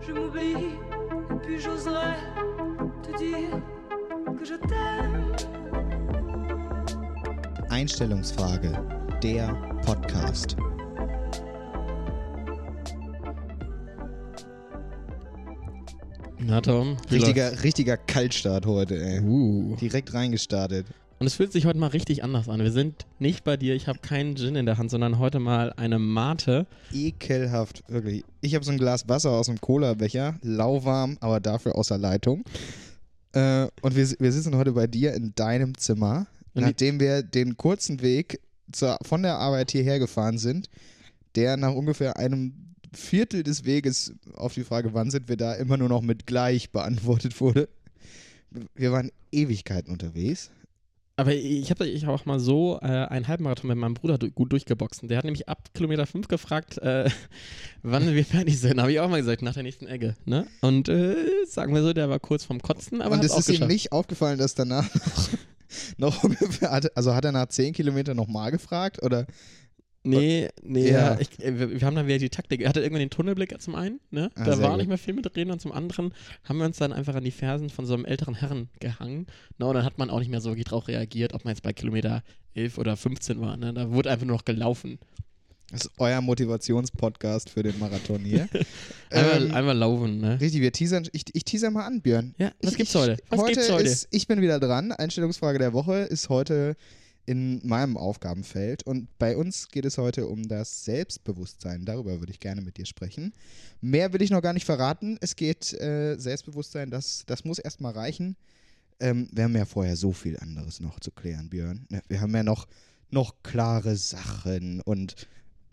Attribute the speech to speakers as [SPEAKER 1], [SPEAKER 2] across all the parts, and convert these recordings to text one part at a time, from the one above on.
[SPEAKER 1] Je m'oublie, et puis j'oserais te dire que je t'aime.
[SPEAKER 2] Einstellungsfrage, der Podcast.
[SPEAKER 3] Na Tom,
[SPEAKER 2] Richtiger, richtiger Kaltstart heute, ey.
[SPEAKER 3] Uh.
[SPEAKER 2] Direkt reingestartet.
[SPEAKER 3] Und es fühlt sich heute mal richtig anders an. Wir sind nicht bei dir, ich habe keinen Gin in der Hand, sondern heute mal eine Mate.
[SPEAKER 2] Ekelhaft, wirklich. Ich habe so ein Glas Wasser aus dem Cola-Becher, lauwarm, aber dafür außer Leitung. Äh, und wir, wir sitzen heute bei dir in deinem Zimmer,
[SPEAKER 3] Und
[SPEAKER 2] nachdem wir den kurzen Weg zur, von der Arbeit hierher gefahren sind, der nach ungefähr einem Viertel des Weges auf die Frage, wann sind wir da, immer nur noch mit gleich beantwortet wurde. Wir waren Ewigkeiten unterwegs.
[SPEAKER 3] Aber ich habe ich hab auch mal so äh, einen Halbmarathon mit meinem Bruder du gut durchgeboxt. Der hat nämlich ab Kilometer 5 gefragt, äh, wann wir fertig sind. Habe ich auch mal gesagt, nach der nächsten Ecke. Ne? Und äh, sagen wir so, der war kurz vorm Kotzen, aber
[SPEAKER 2] und es ist ihm
[SPEAKER 3] geschafft.
[SPEAKER 2] nicht aufgefallen, dass danach noch, noch also hat er nach 10 Kilometern nochmal gefragt? Oder?
[SPEAKER 3] Nee, nee,
[SPEAKER 2] Ja.
[SPEAKER 3] ich, äh, wir, wir haben dann wieder die Taktik. Er hatte irgendwann den Tunnelblick zum einen, ne?
[SPEAKER 2] Ah,
[SPEAKER 3] da war
[SPEAKER 2] gut.
[SPEAKER 3] nicht mehr viel mit reden und zum anderen haben wir uns dann einfach an die Fersen von so einem älteren Herrn gehangen. Ne? Und dann hat man auch nicht mehr so wirklich drauf reagiert, ob man jetzt bei Kilometer 11 oder 15 war. Ne? Da wurde einfach nur noch gelaufen.
[SPEAKER 2] Das ist euer Motivationspodcast für den Marathon hier.
[SPEAKER 3] Einmal,
[SPEAKER 2] Ähm,
[SPEAKER 3] einmal laufen, ne?
[SPEAKER 2] Richtig, wir teasern, ich, ich teaser mal an, Björn.
[SPEAKER 3] Ja, was
[SPEAKER 2] ich,
[SPEAKER 3] gibt's heute? Was
[SPEAKER 2] heute
[SPEAKER 3] gibt's heute?
[SPEAKER 2] Ist, ich bin wieder dran. Einstellungsfrage der Woche ist heute in meinem Aufgabenfeld. Und bei uns geht es heute um das Selbstbewusstsein. Darüber würde ich gerne mit dir sprechen. Mehr will ich noch gar nicht verraten. Es geht äh, Selbstbewusstsein, das, das muss erstmal reichen. Ähm, wir haben ja vorher so viel anderes noch zu klären, Björn. Wir haben ja noch, noch klare Sachen und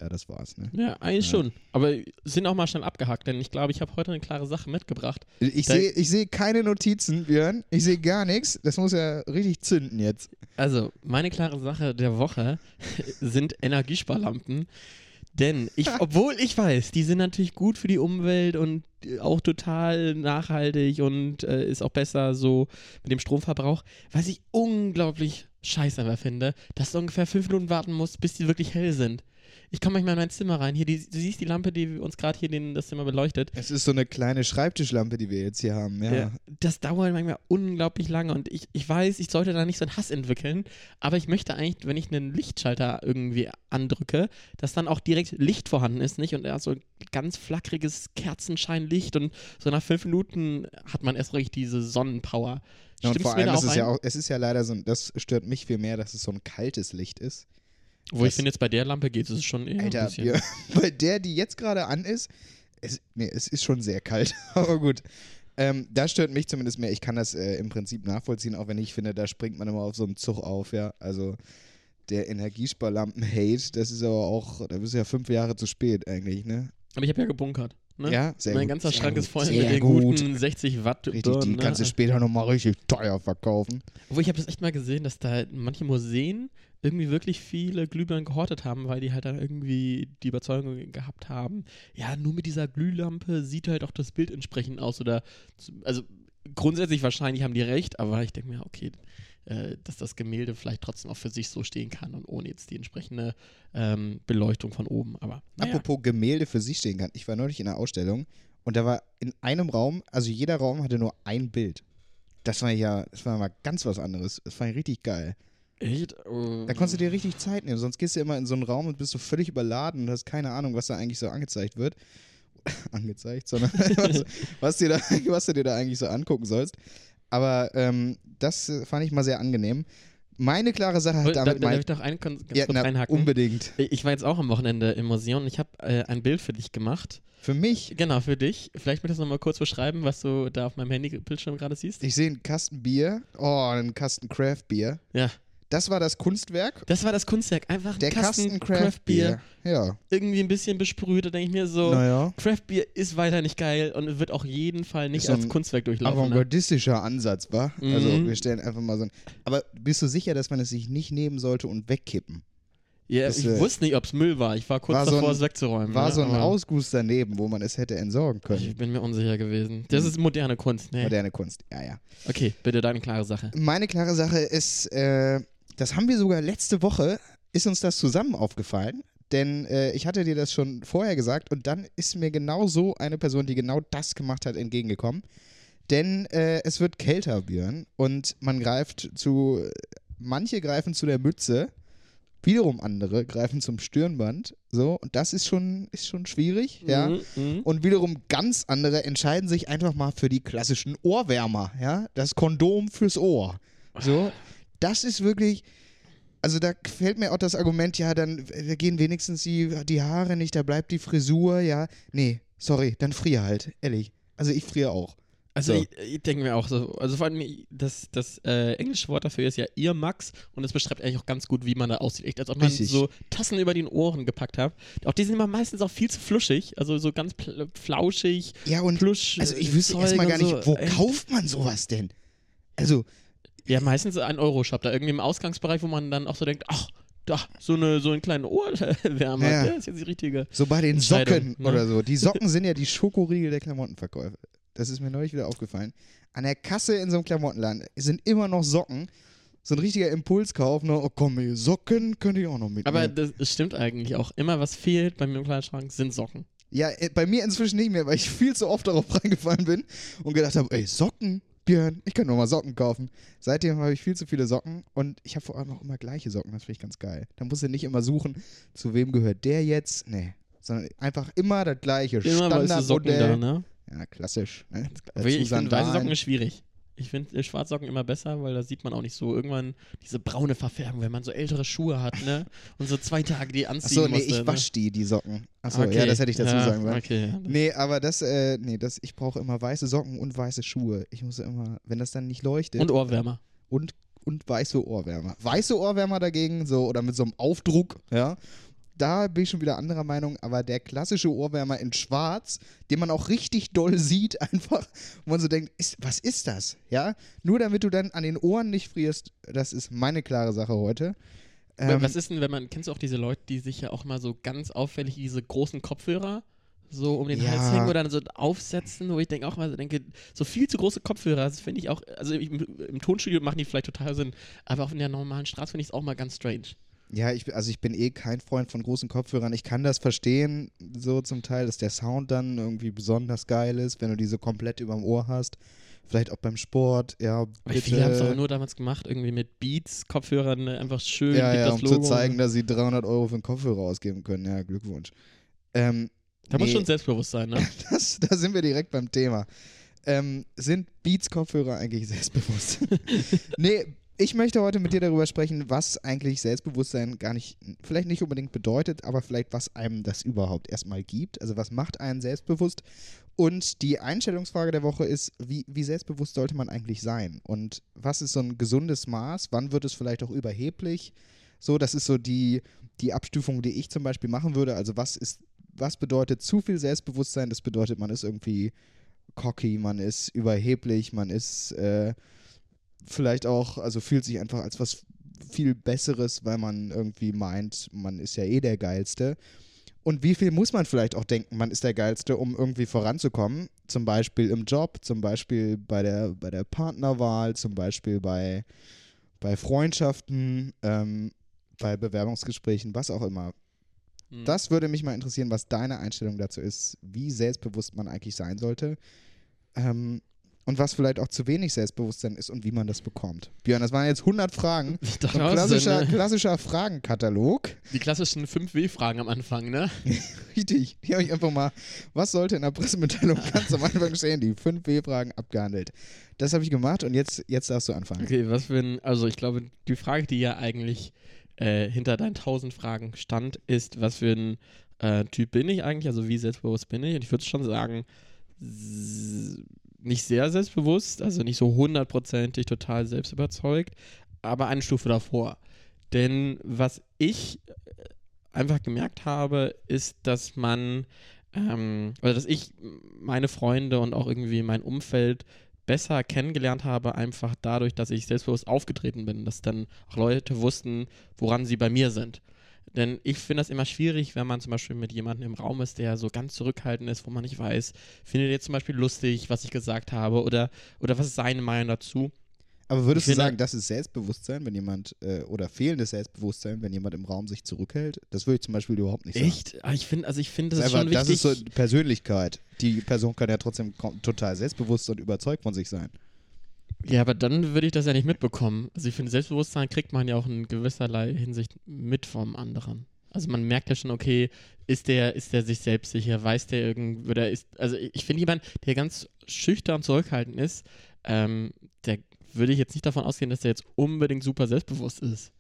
[SPEAKER 2] ja, das war's, ne?
[SPEAKER 3] Ja, eigentlich
[SPEAKER 2] Ja.
[SPEAKER 3] schon. Aber sind auch mal schnell abgehakt, denn ich glaube, ich habe heute eine klare Sache mitgebracht.
[SPEAKER 2] Ich sehe ich seh keine Notizen, Björn. Ich sehe gar nichts. Das muss ja richtig zünden jetzt.
[SPEAKER 3] Also, meine klare Sache der Woche sind Energiesparlampen. Denn ich, obwohl ich weiß, die sind natürlich gut für die Umwelt und auch total nachhaltig und äh, ist auch besser so mit dem Stromverbrauch, was ich unglaublich scheiße finde, dass du ungefähr fünf Minuten warten musst, bis die wirklich hell sind. Ich komme manchmal in mein Zimmer rein. Hier, die, du siehst die Lampe, die uns gerade hier den, das Zimmer beleuchtet.
[SPEAKER 2] Es ist so eine kleine Schreibtischlampe, die wir jetzt hier haben. Ja.
[SPEAKER 3] Ja. Das dauert manchmal unglaublich lange und ich, ich weiß, ich sollte da nicht so einen Hass entwickeln, aber ich möchte eigentlich, wenn ich einen Lichtschalter irgendwie andrücke, dass dann auch direkt Licht vorhanden ist, nicht? Und ja, so ganz flackeriges Kerzenscheinlicht und so nach fünf Minuten hat man erst richtig diese Sonnenpower.
[SPEAKER 2] Ja, und vor allem ist
[SPEAKER 3] auch
[SPEAKER 2] es ja
[SPEAKER 3] ein?
[SPEAKER 2] auch, es ist ja leider so ein, das stört mich viel mehr, dass es so ein kaltes Licht ist.
[SPEAKER 3] Wo ich
[SPEAKER 2] das-
[SPEAKER 3] finde, jetzt bei der Lampe geht es schon eher ein
[SPEAKER 2] Alter,
[SPEAKER 3] bisschen.
[SPEAKER 2] wir, bei der, die jetzt gerade an ist, es, nee, es ist schon sehr kalt, aber gut. Ähm, da stört mich zumindest mehr. Ich kann das äh, im Prinzip nachvollziehen, auch wenn ich finde, da springt man immer auf so einen Zug auf, ja. Also der Energiesparlampen-Hate, das ist aber auch, da bist du ja fünf Jahre zu spät eigentlich, ne?
[SPEAKER 3] Aber ich habe ja gebunkert. Ne?
[SPEAKER 2] Ja, sehr
[SPEAKER 3] mein ganzer Schrank ist voll mit den
[SPEAKER 2] gut.
[SPEAKER 3] guten 60 Watt
[SPEAKER 2] Richtig,
[SPEAKER 3] Birnen,
[SPEAKER 2] die
[SPEAKER 3] ne?
[SPEAKER 2] kannst du später nochmal richtig teuer verkaufen.
[SPEAKER 3] Obwohl, ich habe das echt mal gesehen, dass da manche Museen irgendwie wirklich viele Glühbirnen gehortet haben, weil die halt dann irgendwie die Überzeugung gehabt haben, ja, nur mit dieser Glühlampe sieht halt auch das Bild entsprechend aus. Oder, also grundsätzlich wahrscheinlich haben die recht, aber ich denke mir, okay, äh, dass das Gemälde vielleicht trotzdem auch für sich so stehen kann und ohne jetzt die entsprechende ähm, Beleuchtung von oben. Aber naja.
[SPEAKER 2] Apropos Gemälde für sich stehen kann. Ich war neulich in einer Ausstellung und da war in einem Raum, also jeder Raum hatte nur ein Bild. Das war ja, das war mal ganz was anderes. Das fand ich richtig geil.
[SPEAKER 3] Echt?
[SPEAKER 2] Da konntest du dir richtig Zeit nehmen. Sonst gehst du immer in so einen Raum und bist so völlig überladen und hast keine Ahnung, was da eigentlich so angezeigt wird. angezeigt, sondern was, was, dir da, was du dir da eigentlich so angucken sollst. Aber ähm, das äh, fand ich mal sehr angenehm. Meine klare Sache hat
[SPEAKER 3] Oh, da, da
[SPEAKER 2] damit
[SPEAKER 3] darf ich doch einen ganz
[SPEAKER 2] Ja,
[SPEAKER 3] kurz
[SPEAKER 2] na,
[SPEAKER 3] reinhaken?
[SPEAKER 2] unbedingt.
[SPEAKER 3] Ich war jetzt auch am Wochenende im Museum und ich habe äh, ein Bild für dich gemacht.
[SPEAKER 2] Für mich,
[SPEAKER 3] Genau, für dich. Vielleicht möchtest du noch mal kurz beschreiben, was du da auf meinem Handybildschirm gerade siehst.
[SPEAKER 2] ich sehe einen Kasten Bier, oh, einen Kasten Craft Bier.
[SPEAKER 3] Ja.
[SPEAKER 2] Das war das Kunstwerk.
[SPEAKER 3] Das war das Kunstwerk. Einfach ein
[SPEAKER 2] Der
[SPEAKER 3] Kasten,
[SPEAKER 2] Kasten Craft Bier. Ja.
[SPEAKER 3] Irgendwie ein bisschen besprüht. Da denke ich mir so,
[SPEAKER 2] Naja.
[SPEAKER 3] Craft Beer ist weiter nicht geil und wird auch jeden Fall nicht
[SPEAKER 2] so
[SPEAKER 3] als
[SPEAKER 2] ein
[SPEAKER 3] Kunstwerk durchlaufen. Ne?
[SPEAKER 2] Avantgardistischer Ansatz, war. Also
[SPEAKER 3] Mhm.
[SPEAKER 2] wir stellen einfach mal so ein. Aber bist du sicher, dass man es sich nicht nehmen sollte und wegkippen?
[SPEAKER 3] Ja,
[SPEAKER 2] Das,
[SPEAKER 3] ich
[SPEAKER 2] äh,
[SPEAKER 3] wusste nicht, ob es Müll war. Ich war kurz
[SPEAKER 2] war so
[SPEAKER 3] davor,
[SPEAKER 2] ein-
[SPEAKER 3] es wegzuräumen.
[SPEAKER 2] War
[SPEAKER 3] ne?
[SPEAKER 2] so ein Ausguss daneben, wo man es hätte entsorgen
[SPEAKER 3] Ich
[SPEAKER 2] können.
[SPEAKER 3] bin mir unsicher gewesen. Das ist moderne Kunst. Nee.
[SPEAKER 2] Moderne Kunst. Ja, ja.
[SPEAKER 3] Okay, bitte deine klare Sache.
[SPEAKER 2] Meine klare Sache ist, äh, das haben wir sogar letzte Woche, ist uns das zusammen aufgefallen. denn äh, ich hatte dir das schon vorher gesagt und dann ist mir genau so eine Person, die genau das gemacht hat, entgegengekommen. Denn äh, es wird kälter, Björn, und man greift zu, manche greifen zu der Mütze, wiederum andere greifen zum Stirnband, so, und das ist schon, ist schon schwierig, ja.
[SPEAKER 3] Mhm.
[SPEAKER 2] Und wiederum ganz andere entscheiden sich einfach mal für die klassischen Ohrwärmer, ja, das Kondom fürs Ohr. So, das ist wirklich, also da fällt mir auch das Argument, ja, dann gehen wenigstens die, die Haare nicht, da bleibt die Frisur, ja. Nee, sorry, dann friere halt, ehrlich. Also ich friere auch.
[SPEAKER 3] Also
[SPEAKER 2] So.
[SPEAKER 3] ich, ich denke mir auch so, also vor allem das, das äh, englische Wort dafür ist ja Earmax und das beschreibt eigentlich auch ganz gut, wie man da aussieht. Echt, als ob man
[SPEAKER 2] Richtig.
[SPEAKER 3] so Tassen über den Ohren gepackt hat. Auch die sind immer meistens auch viel zu fluschig, also so ganz flauschig,
[SPEAKER 2] Ja, und
[SPEAKER 3] plusch.
[SPEAKER 2] also ich
[SPEAKER 3] äh,
[SPEAKER 2] wüsste erstmal gar nicht,
[SPEAKER 3] so.
[SPEAKER 2] wo
[SPEAKER 3] Ey,
[SPEAKER 2] kauft man sowas denn? Also,
[SPEAKER 3] Ja, meistens ein Euro-Shop, da irgendwie im Ausgangsbereich, wo man dann auch so denkt, ach, da, so, eine, so einen kleinen Ohrwärmer,
[SPEAKER 2] Ja.
[SPEAKER 3] der ist jetzt die richtige.
[SPEAKER 2] so bei den Socken
[SPEAKER 3] ne?
[SPEAKER 2] oder so. Die Socken sind ja die Schokoriegel der Klamottenverkäufe. Das ist mir neulich wieder aufgefallen. An der Kasse in so einem Klamottenladen sind immer noch Socken. So ein richtiger Impulskauf, ne? Oh komm, ey, Socken könnte ich auch noch mitnehmen.
[SPEAKER 3] Aber das, das stimmt eigentlich auch. Immer was fehlt bei mir im Kleiderschrank sind Socken.
[SPEAKER 2] Ja, äh, bei mir inzwischen nicht mehr, weil ich viel zu oft darauf reingefallen bin und gedacht habe, ey, Socken, Björn, ich kann nur mal Socken kaufen. Seitdem habe ich viel zu viele Socken und ich habe vor allem auch immer gleiche Socken, das finde ich ganz geil. Da musst du nicht immer suchen, zu wem gehört der jetzt, nee, sondern einfach immer das gleiche
[SPEAKER 3] Immer weiße Socken da,
[SPEAKER 2] Standardmodell.
[SPEAKER 3] ne?
[SPEAKER 2] Ja, klassisch. Ne?
[SPEAKER 3] Ich finde, weiße Socken ist schwierig. Ich finde äh, Schwarzsocken immer besser, weil da sieht man auch nicht so irgendwann diese braune Verfärbung, wenn man so ältere Schuhe hat, ne? Und so zwei Tage die anziehen
[SPEAKER 2] Achso, nee,
[SPEAKER 3] musste,
[SPEAKER 2] ich wasche die, die Socken. Achso,
[SPEAKER 3] ne?
[SPEAKER 2] ja, das hätte ich dazu
[SPEAKER 3] ja,
[SPEAKER 2] sagen sollen.
[SPEAKER 3] Okay.
[SPEAKER 2] Nee, aber das, äh, nee, das, ich brauche immer weiße Socken und weiße Schuhe. Ich muss immer, wenn das dann nicht leuchtet.
[SPEAKER 3] Und Ohrwärmer.
[SPEAKER 2] und, und weiße Ohrwärmer. Weiße Ohrwärmer dagegen, so oder mit so einem Aufdruck, ja. Da bin ich schon wieder anderer Meinung, aber der klassische Ohrwärmer in schwarz, den man auch richtig doll sieht, einfach, wo man so denkt, ist, was ist das? Ja, nur damit du dann an den Ohren nicht frierst, das ist meine klare Sache heute. Ähm,
[SPEAKER 3] Was ist denn, wenn man, kennst du auch diese Leute, die sich ja auch mal so ganz auffällig diese großen Kopfhörer so um den
[SPEAKER 2] Ja.
[SPEAKER 3] Hals hängen oder dann so aufsetzen, wo ich denke auch mal so denke, so viel zu große Kopfhörer, das finde ich auch, also im, im Tonstudio machen die vielleicht total Sinn, aber auf in der normalen Straße finde ich es auch mal ganz strange.
[SPEAKER 2] Ja, ich, also ich bin eh kein Freund von großen Kopfhörern. Ich kann das verstehen, so zum Teil, dass der Sound dann irgendwie besonders geil ist, wenn du diese komplett überm Ohr hast. Vielleicht auch beim Sport, ja. Bitte.
[SPEAKER 3] viele haben es auch nur damals gemacht, irgendwie mit Beats, Kopfhörern, ne, einfach schön,
[SPEAKER 2] ja, ja, um
[SPEAKER 3] Logo.
[SPEAKER 2] zu zeigen, dass sie 300 Euro für einen Kopfhörer ausgeben können. Ja, Glückwunsch. Ähm,
[SPEAKER 3] da muss
[SPEAKER 2] nee.
[SPEAKER 3] schon selbstbewusst sein, ne?
[SPEAKER 2] das, da sind wir direkt beim Thema. Ähm, sind Beats-Kopfhörer eigentlich selbstbewusst? nee, ich möchte heute mit dir darüber sprechen, was eigentlich Selbstbewusstsein gar nicht, vielleicht nicht unbedingt bedeutet, aber vielleicht was einem das überhaupt erstmal gibt. Also was macht einen selbstbewusst? Und die Einstellungsfrage der Woche ist, wie, wie selbstbewusst sollte man eigentlich sein? Und was ist so ein gesundes Maß? Wann wird es vielleicht auch überheblich? So, das ist so die, die Abstufung, die ich zum Beispiel machen würde. Also was ist, was bedeutet zu viel Selbstbewusstsein? Das bedeutet, man ist irgendwie cocky, man ist überheblich, man ist äh, vielleicht auch, also fühlt sich einfach als was viel Besseres, weil man irgendwie meint, man ist ja eh der Geilste. Und wie viel muss man vielleicht auch denken, man ist der Geilste, um irgendwie voranzukommen? Zum Beispiel im Job, zum Beispiel bei der, bei der Partnerwahl, zum Beispiel bei, bei Freundschaften, ähm, bei Bewerbungsgesprächen, was auch immer.
[SPEAKER 3] Hm.
[SPEAKER 2] Das würde mich mal interessieren, was deine Einstellung dazu ist, wie selbstbewusst man eigentlich sein sollte. Ähm, und was vielleicht auch zu wenig Selbstbewusstsein ist und wie man das bekommt. Björn, das waren jetzt 100 Fragen. So klassischer,
[SPEAKER 3] ne?
[SPEAKER 2] klassischer Fragenkatalog.
[SPEAKER 3] Die klassischen 5W-Fragen am Anfang, ne?
[SPEAKER 2] Richtig. Die habe ich einfach mal, was sollte in der Pressemitteilung ganz am Anfang stehen? Die 5 W-Fragen abgehandelt. Das habe ich gemacht und jetzt, jetzt darfst du anfangen.
[SPEAKER 3] Okay, was für ein, also ich glaube, die Frage, die ja eigentlich äh, hinter deinen 1000 Fragen stand, ist, was für ein äh, Typ bin ich eigentlich, also wie selbstbewusst bin ich? Und ich würde schon sagen, nicht sehr selbstbewusst, also nicht so hundertprozentig total selbstüberzeugt, aber eine Stufe davor. Denn was ich äh, einfach gemerkt habe, ist, dass man, ähm, oder dass ich meine Freunde und auch irgendwie mein Umfeld besser kennengelernt habe, einfach dadurch, dass ich selbstbewusst aufgetreten bin, dass dann auch Leute wussten, woran sie bei mir sind. Denn ich finde das immer schwierig, wenn man zum Beispiel mit jemandem im Raum ist, der so ganz zurückhaltend ist, wo man nicht weiß, findet er zum Beispiel lustig, was ich gesagt habe, oder, oder was ist seine Meinung dazu?
[SPEAKER 2] Aber würdest
[SPEAKER 3] Ich
[SPEAKER 2] du sagen, das ist Selbstbewusstsein, wenn jemand, äh, oder fehlendes Selbstbewusstsein, wenn jemand im Raum sich zurückhält? Das würde ich zum Beispiel überhaupt nicht sagen.
[SPEAKER 3] Echt? Ah, Ich finde, also ich finde,
[SPEAKER 2] Das
[SPEAKER 3] das
[SPEAKER 2] ist, einfach,
[SPEAKER 3] schon
[SPEAKER 2] das
[SPEAKER 3] wichtig.
[SPEAKER 2] ist so Persönlichkeit. Die Person kann ja trotzdem total selbstbewusst und überzeugt von sich sein.
[SPEAKER 3] Ja, aber dann würde ich das ja nicht mitbekommen. Also ich finde, Selbstbewusstsein kriegt man ja auch in gewisserlei Hinsicht mit vom anderen. Also man merkt ja schon, okay, ist der, ist der sich selbstsicher, weiß der irgendwie, oder ist, also ich finde jemand, der ganz schüchtern und zurückhaltend ist, ähm, der würde ich jetzt nicht davon ausgehen, dass der jetzt unbedingt super selbstbewusst ist.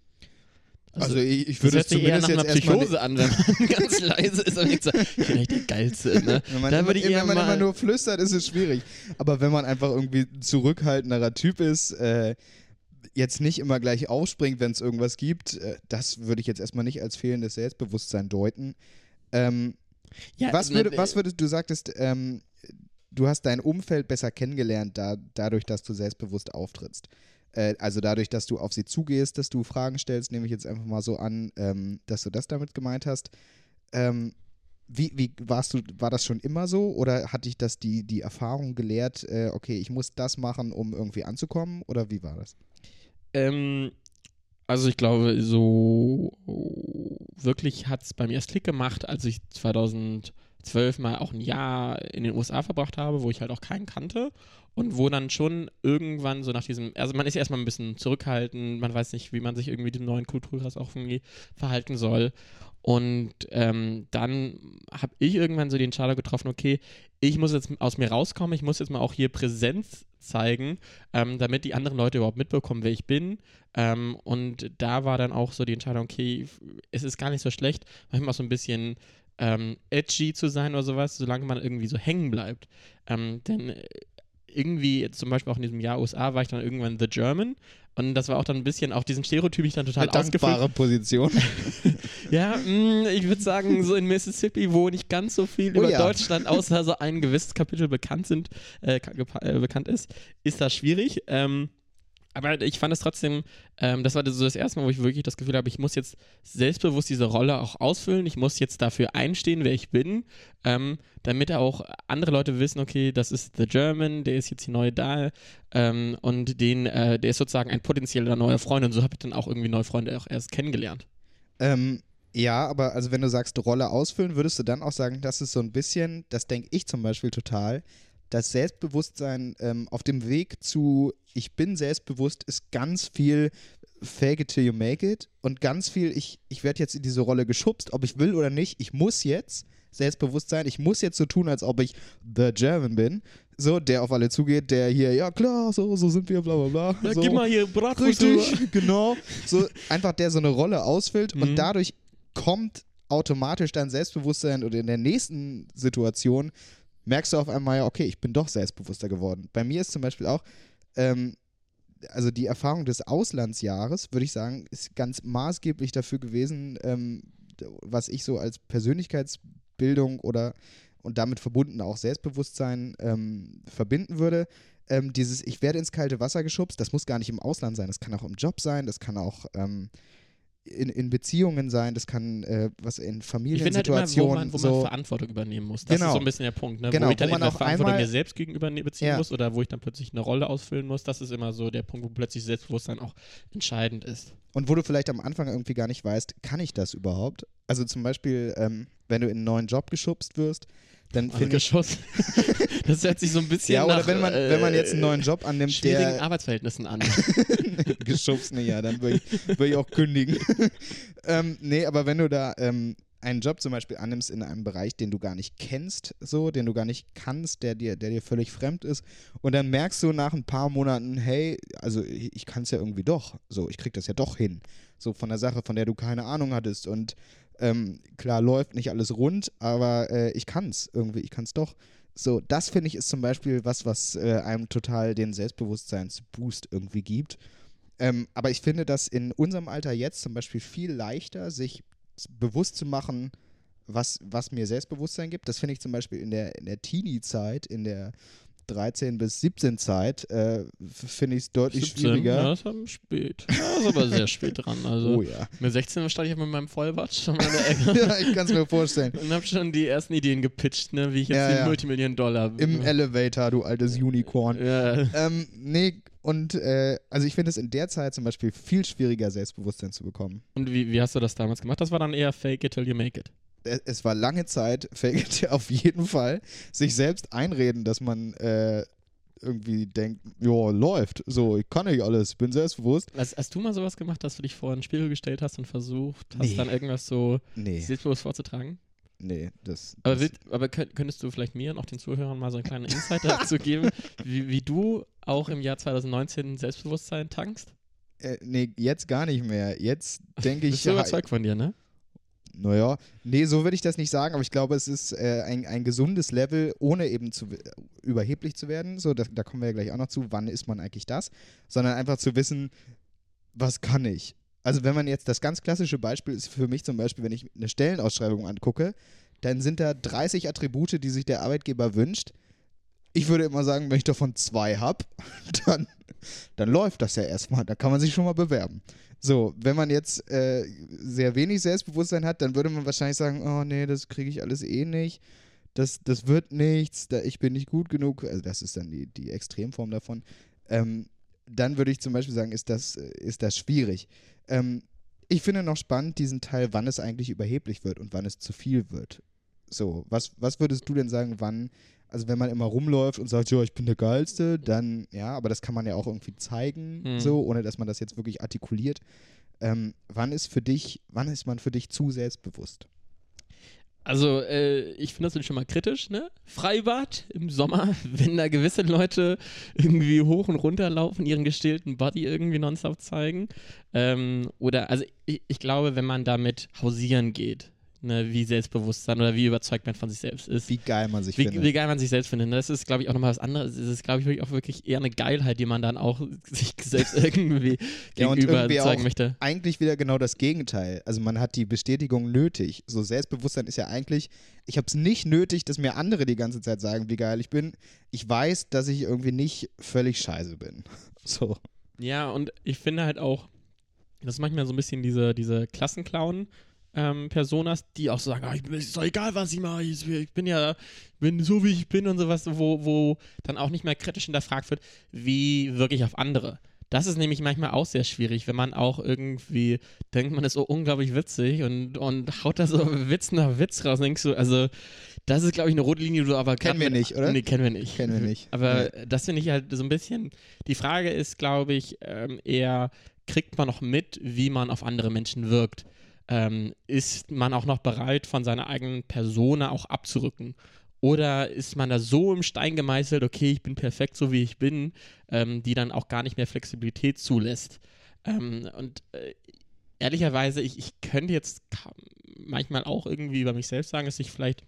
[SPEAKER 2] Also, ich, ich
[SPEAKER 3] das
[SPEAKER 2] würde es
[SPEAKER 3] sich eher
[SPEAKER 2] zumindest
[SPEAKER 3] nach
[SPEAKER 2] jetzt
[SPEAKER 3] einer. Psychose an, wenn man ganz leise ist und ich bin echt der Geilste, ne?
[SPEAKER 2] Wenn man,
[SPEAKER 3] Da
[SPEAKER 2] immer,
[SPEAKER 3] ich
[SPEAKER 2] wenn man immer nur flüstert, ist es schwierig. Aber wenn man einfach irgendwie ein zurückhaltenderer Typ ist, äh, jetzt nicht immer gleich aufspringt, wenn es irgendwas gibt, äh, das würde ich jetzt erstmal nicht als fehlendes Selbstbewusstsein deuten. Ähm,
[SPEAKER 3] Ja,
[SPEAKER 2] was,
[SPEAKER 3] ne,
[SPEAKER 2] würde, was würdest du sagtest, ähm, du hast dein Umfeld besser kennengelernt, da, dadurch, dass du selbstbewusst auftrittst. Äh, also dadurch, dass du auf sie zugehst, dass du Fragen stellst, nehme ich jetzt einfach mal so an, ähm, dass du das damit gemeint hast. Ähm, wie, wie warst du, war das schon immer so oder hat dich das die, die Erfahrung gelehrt, äh, okay, ich muss das machen, um irgendwie anzukommen? Oder wie war das?
[SPEAKER 3] Ähm, also ich glaube, so wirklich hat es bei mir erst Klick gemacht, als ich 2012 mal auch ein Jahr in den USA verbracht habe, wo ich halt auch keinen kannte und wo dann schon irgendwann so nach diesem, also man ist erstmal ein bisschen zurückhaltend, man weiß nicht, wie man sich irgendwie dem neuen Kulturkreis auch irgendwie verhalten soll. Und ähm, dann habe ich irgendwann so die Entscheidung getroffen, okay, ich muss jetzt aus mir rauskommen, ich muss jetzt mal auch hier Präsenz zeigen, ähm, damit die anderen Leute überhaupt mitbekommen, wer ich bin. Ähm, und da war dann auch so die Entscheidung, okay, es ist gar nicht so schlecht, manchmal so ein bisschen ähm, edgy zu sein oder sowas, solange man irgendwie so hängen bleibt. Ähm, denn äh, irgendwie, zum Beispiel auch in diesem Jahr USA, war ich dann irgendwann The German. Und das war auch dann ein bisschen, auch diesen Stereotyp ich dann total
[SPEAKER 2] Eine dankbare Position.
[SPEAKER 3] Ja, mh, ich würde sagen, so in Mississippi, wo nicht ganz so viel
[SPEAKER 2] Oh
[SPEAKER 3] über
[SPEAKER 2] ja.
[SPEAKER 3] Deutschland, außer so ein gewisses Kapitel bekannt sind, äh, äh, bekannt ist, ist das schwierig. Ähm, aber ich fand es trotzdem, ähm, das war so das erste Mal, wo ich wirklich das Gefühl habe, ich muss jetzt selbstbewusst diese Rolle auch ausfüllen. Ich muss jetzt dafür einstehen, wer ich bin, ähm, damit auch andere Leute wissen, okay, das ist The German, der ist jetzt hier neu da ähm, und den, äh, der ist sozusagen ein potenzieller neuer Freund. Und so habe ich dann auch irgendwie neue Freunde auch erst kennengelernt.
[SPEAKER 2] Ähm, ja, aber also wenn du sagst, Rolle ausfüllen, würdest du dann auch sagen, das ist so ein bisschen, das denke ich zum Beispiel total, das Selbstbewusstsein ähm, auf dem Weg zu ich bin selbstbewusst ist ganz viel fake it till you make it und ganz viel ich, ich werde jetzt in diese Rolle geschubst, ob ich will oder nicht, ich muss jetzt selbstbewusst sein, ich muss jetzt so tun, als ob ich the German bin, so, der auf alle zugeht, der hier, ja klar, so, so sind wir, bla bla bla. So.
[SPEAKER 3] gib mal hier Bratwurst.
[SPEAKER 2] Richtig, genau. So einfach der so eine Rolle ausfüllt
[SPEAKER 3] Mhm.
[SPEAKER 2] und dadurch kommt automatisch dein Selbstbewusstsein oder in der nächsten Situation merkst du auf einmal ja, okay, ich bin doch selbstbewusster geworden. Bei mir ist zum Beispiel auch, ähm, also die Erfahrung des Auslandsjahres, würde ich sagen, ist ganz maßgeblich dafür gewesen, ähm, was ich so als Persönlichkeitsbildung oder und damit verbunden auch Selbstbewusstsein ähm, verbinden würde. Ähm, dieses, ich werde ins kalte Wasser geschubst, das muss gar nicht im Ausland sein, das kann auch im Job sein, das kann auch ähm, in, in Beziehungen sein, das kann äh, was in
[SPEAKER 3] finde halt immer, wo
[SPEAKER 2] Familiensituationen
[SPEAKER 3] man, wo man
[SPEAKER 2] so.
[SPEAKER 3] Verantwortung übernehmen muss. Das
[SPEAKER 2] Genau.
[SPEAKER 3] ist so ein bisschen der Punkt, ne?
[SPEAKER 2] Genau,
[SPEAKER 3] wo ich dann
[SPEAKER 2] wo man auf
[SPEAKER 3] Verantwortung
[SPEAKER 2] einmal-
[SPEAKER 3] mir selbst gegenüber ne- beziehen
[SPEAKER 2] Ja.
[SPEAKER 3] muss oder wo ich dann plötzlich eine Rolle ausfüllen muss. Das ist immer so der Punkt, wo plötzlich Selbstbewusstsein auch entscheidend ist.
[SPEAKER 2] Und wo du vielleicht am Anfang irgendwie gar nicht weißt, kann ich das überhaupt? Also zum Beispiel, ähm, wenn du in einen neuen Job geschubst wirst, dann finde ich.
[SPEAKER 3] Geschoss. das hört sich so ein bisschen
[SPEAKER 2] Ja, oder
[SPEAKER 3] nach,
[SPEAKER 2] wenn man, wenn man jetzt einen
[SPEAKER 3] äh,
[SPEAKER 2] neuen Job annimmt,
[SPEAKER 3] schwierigen
[SPEAKER 2] der
[SPEAKER 3] Arbeitsverhältnissen an.
[SPEAKER 2] geschubst, nee, ja, dann würde ich, würd ich auch kündigen. ähm, nee, aber wenn du da ähm, einen Job zum Beispiel annimmst in einem Bereich, den du gar nicht kennst, so, den du gar nicht kannst, der dir, der dir völlig fremd ist, und dann merkst du nach ein paar Monaten, hey, also ich, ich kann es ja irgendwie doch, so, ich krieg das ja doch hin, so von der Sache, von der du keine Ahnung hattest und ähm, klar läuft nicht alles rund, aber äh, ich kann es irgendwie, ich kann es doch. So, das finde ich ist zum Beispiel was, was äh, einem total den Selbstbewusstseinsboost irgendwie gibt. Ähm, aber ich finde das in unserem Alter jetzt zum Beispiel viel leichter, sich bewusst zu machen, was, was mir Selbstbewusstsein gibt. Das finde ich zum Beispiel in der, in der Teenie-Zeit, in der 13 bis 17 Zeit, äh, finde ich es deutlich
[SPEAKER 3] 17,
[SPEAKER 2] schwieriger.
[SPEAKER 3] Ja, das ist spät. Ja, ist aber sehr spät dran. Also
[SPEAKER 2] Oh ja.
[SPEAKER 3] mit 16 stand ich mit meinem Vollbart schon mal in der Ecke.
[SPEAKER 2] ja, ich kann es mir vorstellen.
[SPEAKER 3] Und hab schon die ersten Ideen gepitcht, ne, wie ich jetzt
[SPEAKER 2] Ja,
[SPEAKER 3] die
[SPEAKER 2] ja.
[SPEAKER 3] Multimillion-Dollar.
[SPEAKER 2] Im Elevator, du altes Unicorn.
[SPEAKER 3] ja,
[SPEAKER 2] Ähm, nee, und äh, also ich finde es in der Zeit zum Beispiel viel schwieriger, Selbstbewusstsein zu bekommen.
[SPEAKER 3] Und wie, wie hast du das damals gemacht? Das war dann eher fake it till you make it.
[SPEAKER 2] Es, war lange Zeit, fake it auf jeden Fall, sich selbst einreden, dass man äh, irgendwie denkt, ja, läuft. So, ich kann nicht alles, bin selbstbewusst.
[SPEAKER 3] Hast, hast du mal sowas gemacht, dass du dich vor einen Spiegel gestellt hast und versucht hast,
[SPEAKER 2] Nee.
[SPEAKER 3] dann irgendwas so
[SPEAKER 2] Nee,
[SPEAKER 3] selbstbewusst vorzutragen?
[SPEAKER 2] nee, das.
[SPEAKER 3] Aber,
[SPEAKER 2] das
[SPEAKER 3] aber könnt, könntest du vielleicht mir und auch den Zuhörern mal so einen kleinen Insight dazu geben, wie, wie du auch im Jahr 2019 Selbstbewusstsein tankst?
[SPEAKER 2] äh, nee, jetzt gar nicht mehr. Jetzt denke ich.
[SPEAKER 3] Bist du überzeugt von dir, ne?
[SPEAKER 2] Naja, nee, so würde ich das nicht sagen, aber ich glaube, es ist äh, ein, ein gesundes Level, ohne eben zu überheblich zu werden. So, da, da kommen wir ja gleich auch noch zu, wann ist man eigentlich das, sondern einfach zu wissen, was kann ich. Also wenn man jetzt das ganz klassische Beispiel ist für mich zum Beispiel, wenn ich eine Stellenausschreibung angucke, dann sind da 30 Attribute, die sich der Arbeitgeber wünscht. Ich würde immer sagen, wenn ich davon zwei habe, dann, dann läuft das ja erstmal. Da kann man sich schon mal bewerben. So, wenn man jetzt äh, sehr wenig Selbstbewusstsein hat, dann würde man wahrscheinlich sagen, oh nee, das kriege ich alles eh nicht. Das, das wird nichts, da, ich bin nicht gut genug. Also das ist dann die, die Extremform davon. Ähm, dann würde ich zum Beispiel sagen, ist das, ist das schwierig. Ähm, ich finde noch spannend diesen Teil, wann es eigentlich überheblich wird und wann es zu viel wird. So, was, was würdest du denn sagen, wann, also wenn man immer rumläuft und sagt, ja, ich bin der Geilste, dann, ja, aber das kann man ja auch irgendwie zeigen,
[SPEAKER 3] Mhm.
[SPEAKER 2] so, ohne dass man das jetzt wirklich artikuliert. Ähm, wann ist für dich, wann ist man für dich zu selbstbewusst?
[SPEAKER 3] Also, äh, ich finde das schon mal kritisch, ne? Freibad im Sommer, wenn da gewisse Leute irgendwie hoch und runter laufen, ihren gestählten Body irgendwie nonstop zeigen. Ähm, oder, also ich, ich glaube, wenn man damit hausieren geht, ne, wie Selbstbewusstsein oder wie überzeugt man von sich selbst ist.
[SPEAKER 2] Wie geil man sich
[SPEAKER 3] Wie,
[SPEAKER 2] findet.
[SPEAKER 3] wie geil man sich selbst findet. ne? Das ist, glaube ich, auch nochmal was anderes. Es ist, glaube ich, auch wirklich eher eine Geilheit, die man dann auch sich selbst irgendwie
[SPEAKER 2] Ja,
[SPEAKER 3] gegenüber
[SPEAKER 2] irgendwie
[SPEAKER 3] zeigen möchte.
[SPEAKER 2] eigentlich wieder genau das Gegenteil. Also man hat die Bestätigung nötig. So Selbstbewusstsein ist ja eigentlich, ich habe es nicht nötig, dass mir andere die ganze Zeit sagen, wie geil ich bin. Ich weiß, dass ich irgendwie nicht völlig scheiße bin. So.
[SPEAKER 3] Ja, und ich finde halt auch, das ist manchmal so ein bisschen diese, diese Klassenclown. Ähm, Personas, die auch so sagen, ah, ich bin, ist doch egal, was ich mache, ich, ich bin ja, bin so wie ich bin und sowas, wo, wo dann auch nicht mehr kritisch hinterfragt wird, wie wirklich auf andere. Das ist nämlich manchmal auch sehr schwierig, wenn man auch irgendwie denkt, man ist so unglaublich witzig und, und haut da so Witz nach Witz raus. Denkst du, also, das ist, glaube ich, eine rote Linie, die du aber
[SPEAKER 2] Kennen wir
[SPEAKER 3] mit-
[SPEAKER 2] nicht, oder?
[SPEAKER 3] Nee, kennen wir nicht.
[SPEAKER 2] Kennen wir nicht.
[SPEAKER 3] Aber das finde ich halt so ein bisschen. Die Frage ist, glaube ich, ähm, eher, kriegt man noch mit, wie man auf andere Menschen wirkt? Ähm, ist man auch noch bereit, von seiner eigenen Persona auch abzurücken? Oder ist man da so im Stein gemeißelt, okay, ich bin perfekt, so wie ich bin, ähm, die dann auch gar nicht mehr Flexibilität zulässt? Ähm, und äh, ehrlicherweise, ich, ich könnte jetzt manchmal auch irgendwie über mich selbst sagen, dass ich vielleicht